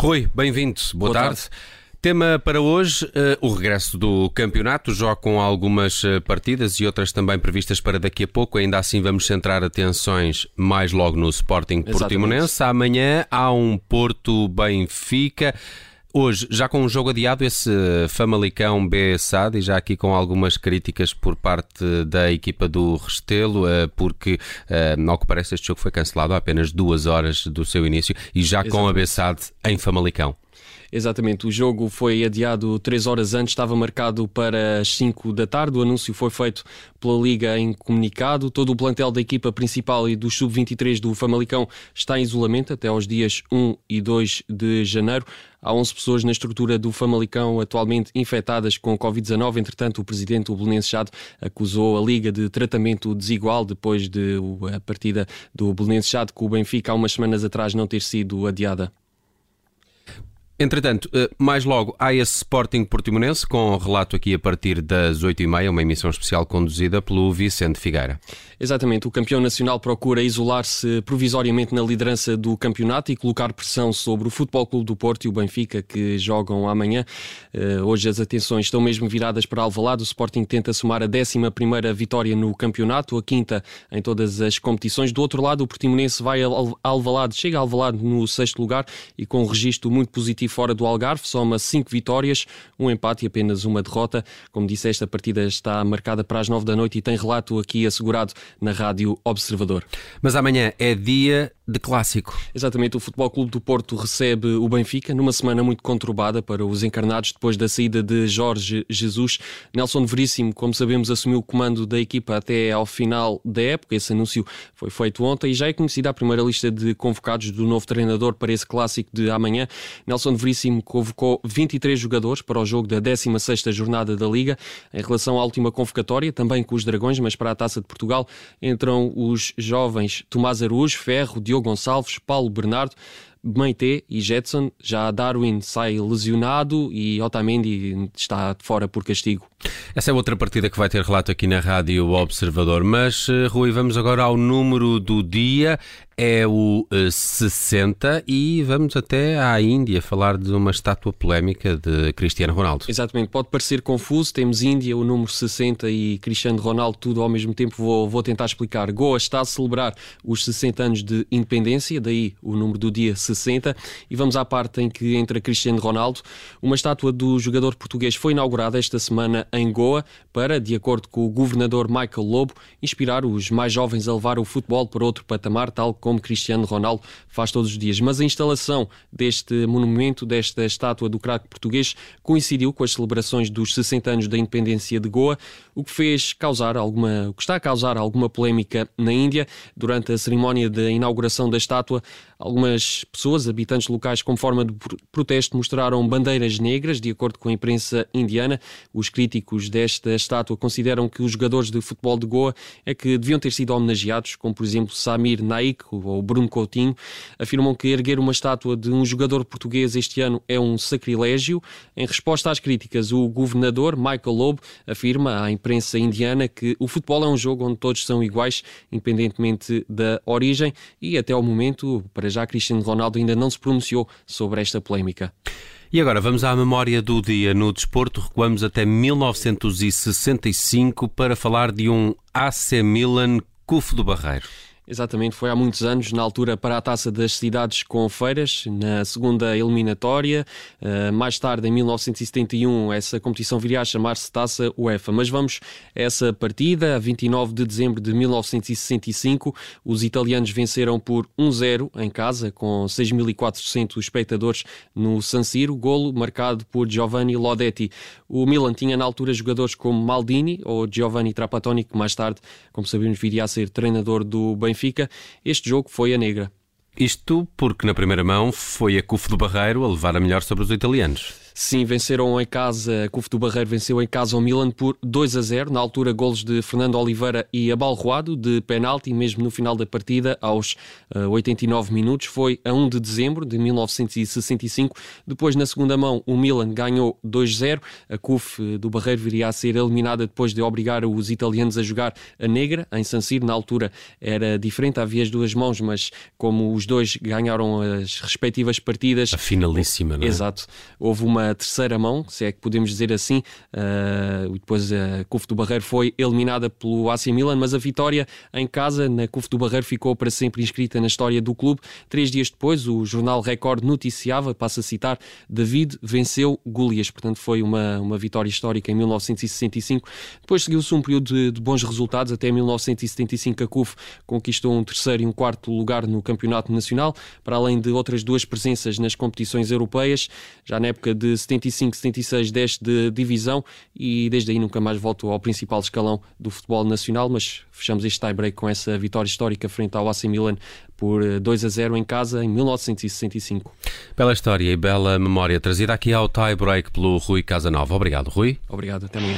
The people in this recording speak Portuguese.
Rui, bem-vindo. Boa, Boa tarde. tarde. Tema para hoje, uh, o regresso do campeonato, já com algumas uh, partidas e outras também previstas para daqui a pouco. Ainda assim, vamos centrar atenções mais logo no Sporting Portimonense. Amanhã há um Porto Benfica. Hoje, já com um jogo adiado, esse Famalicão B-SAD, e já aqui com algumas críticas por parte da equipa do Restelo, eh, porque, ao que parece, este jogo foi cancelado há apenas duas horas do seu início e já Exatamente. com a B-SAD em Famalicão. Exatamente, o jogo foi adiado três horas antes, estava marcado para as 5 da tarde. O anúncio foi feito pela Liga em comunicado. Todo o plantel da equipa principal e do sub-23 do Famalicão está em isolamento até aos dias 1 e 2 de janeiro. Há 11 pessoas na estrutura do Famalicão atualmente infectadas com Covid-19. Entretanto, o presidente, Belenense Chado, acusou a Liga de tratamento desigual depois de a partida do Belenense Chado com o Benfica há umas semanas atrás não ter sido adiada. Entretanto, eh, mais logo há esse Sporting Portimonense com relato aqui a partir das 8h30, uma emissão especial conduzida pelo Vicente Figueira. Exatamente, o campeão nacional procura isolar-se provisoriamente na liderança do campeonato e colocar pressão sobre o Futebol Clube do Porto e o Benfica que jogam amanhã. Eh, hoje as atenções estão mesmo viradas para Alvalade. O Sporting tenta somar a 11ª vitória no campeonato, a quinta em todas as competições. Do outro lado, o Portimonense vai a Alvalade, chega a Alvalade no sexto lugar e com um registro muito positivo fora do Algarve, soma cinco vitórias, um empate e apenas uma derrota. Como disse, esta partida está marcada para as nove da noite e tem relato aqui assegurado na Rádio Observador. Mas amanhã é dia de clássico. Exatamente, o Futebol Clube do Porto recebe o Benfica numa semana muito conturbada para os encarnados depois da saída de Jorge Jesus. Nelson Veríssimo, como sabemos, assumiu o comando da equipa até ao final da época. Esse anúncio foi feito ontem e já é conhecida a primeira lista de convocados do novo treinador para esse clássico de amanhã. Nelson Veríssimo convocou 23 jogadores para o jogo da 16ª jornada da Liga. Em relação à última convocatória, também com os Dragões, mas para a Taça de Portugal, entram os jovens Tomás Araújo, Ferro, Diogo Gonçalves, Paulo Bernardo, Meite e Jetson. Já Darwin sai lesionado e Otamendi está fora por castigo. Essa é outra partida que vai ter relato aqui na Rádio Observador. Mas, eh, Rui, vamos agora ao número do dia. É o 60 eh, e vamos até à Índia falar de uma estátua polémica de Cristiano Ronaldo. Exatamente, pode parecer confuso. Temos Índia, o número 60 e Cristiano Ronaldo, tudo ao mesmo tempo. Vou, vou tentar explicar. Goa está a celebrar os 60 anos de independência, daí o número do dia 60. E vamos à parte em que entra Cristiano Ronaldo. Uma estátua do jogador português foi inaugurada esta semana em Goa para, de acordo com o governador Michael Lobo, inspirar os mais jovens a levar o futebol para outro patamar, tal como Cristiano Ronaldo faz todos os dias. Mas a instalação deste monumento, desta estátua do craque português, coincidiu com as celebrações dos 60 anos da independência de Goa, o que fez causar alguma, o que está a causar alguma polémica na Índia. Durante a cerimónia de inauguração da estátua, algumas pessoas, habitantes locais, como forma de protesto, mostraram bandeiras negras, de acordo com a imprensa indiana. Os críticos críticos desta estátua consideram que os jogadores de futebol de Goa é que deviam ter sido homenageados, como por exemplo Samir Naik ou Bruno Coutinho, afirmam que erguer uma estátua de um jogador português este ano é um sacrilégio. Em resposta às críticas, o governador Michael Loeb afirma à imprensa indiana que o futebol é um jogo onde todos são iguais, independentemente da origem, e até ao momento, para já, Cristiano Ronaldo ainda não se pronunciou sobre esta polémica. E agora vamos à memória do dia no desporto. Recuamos até 1965 para falar de um AC Milan Cufo do Barreiro. Exatamente, foi há muitos anos, na altura para a Taça das Cidades com Feiras, na segunda eliminatória. Uh, mais tarde, em 1971, essa competição viria a chamar-se Taça UEFA. Mas vamos a essa partida, a 29 de dezembro de 1965. Os italianos venceram por 1-0 em casa, com 6.400 espectadores no San Siro. Golo marcado por Giovanni Lodetti. O Milan tinha na altura jogadores como Maldini ou Giovanni Trapattoni, que mais tarde, como sabemos, viria a ser treinador do Benfica. Benfica, este jogo foi a negra. Isto porque na primeira mão foi a CUF do Barreiro a levar a melhor sobre os italianos. Sim, venceram em casa, a CUF do Barreiro venceu em casa o Milan por 2 a 0. Na altura, golos de Fernando Oliveira e Abalroado, de penalti, mesmo no final da partida, aos uh, eh, 89 minutos. Foi a 1 de dezembro de 1965. Depois, na segunda mão, o Milan ganhou 2-0. A CUF eh, do Barreiro viria a ser eliminada depois de obrigar os italianos a jogar a negra, em San Siro. Na altura era diferente, havia as duas mãos, mas como os dois ganharam as respectivas partidas. A finalíssima, não é? Exato. Houve uma uma terceira mão, se é que podemos dizer assim. Uh, depois a CUF do Barreiro foi eliminada pelo AC Milan, mas a vitória em casa na CUF do Barreiro ficou para sempre inscrita na história do clube. Três dias depois, o jornal Record noticiava, passa a citar, David venceu Golias. Portanto, foi uma, uma vitória histórica em 1965. Depois seguiu-se um período de, de bons resultados. Até 1975 a CUF conquistou um terceiro e um quarto lugar no Campeonato Nacional, para além de outras duas presenças nas competições europeias. Já na época de 75, 76 desce de divisão e desde aí nunca mais volto ao principal escalão do futebol nacional, mas fechamos este tie-break com essa vitória histórica frente ao AC Milan por 2 eh, a 0 em casa em 1965. Bela história e bela memória trazida aqui ao tie-break pelo Rui Casanova. Obrigado, Rui. Obrigado, até amanhã.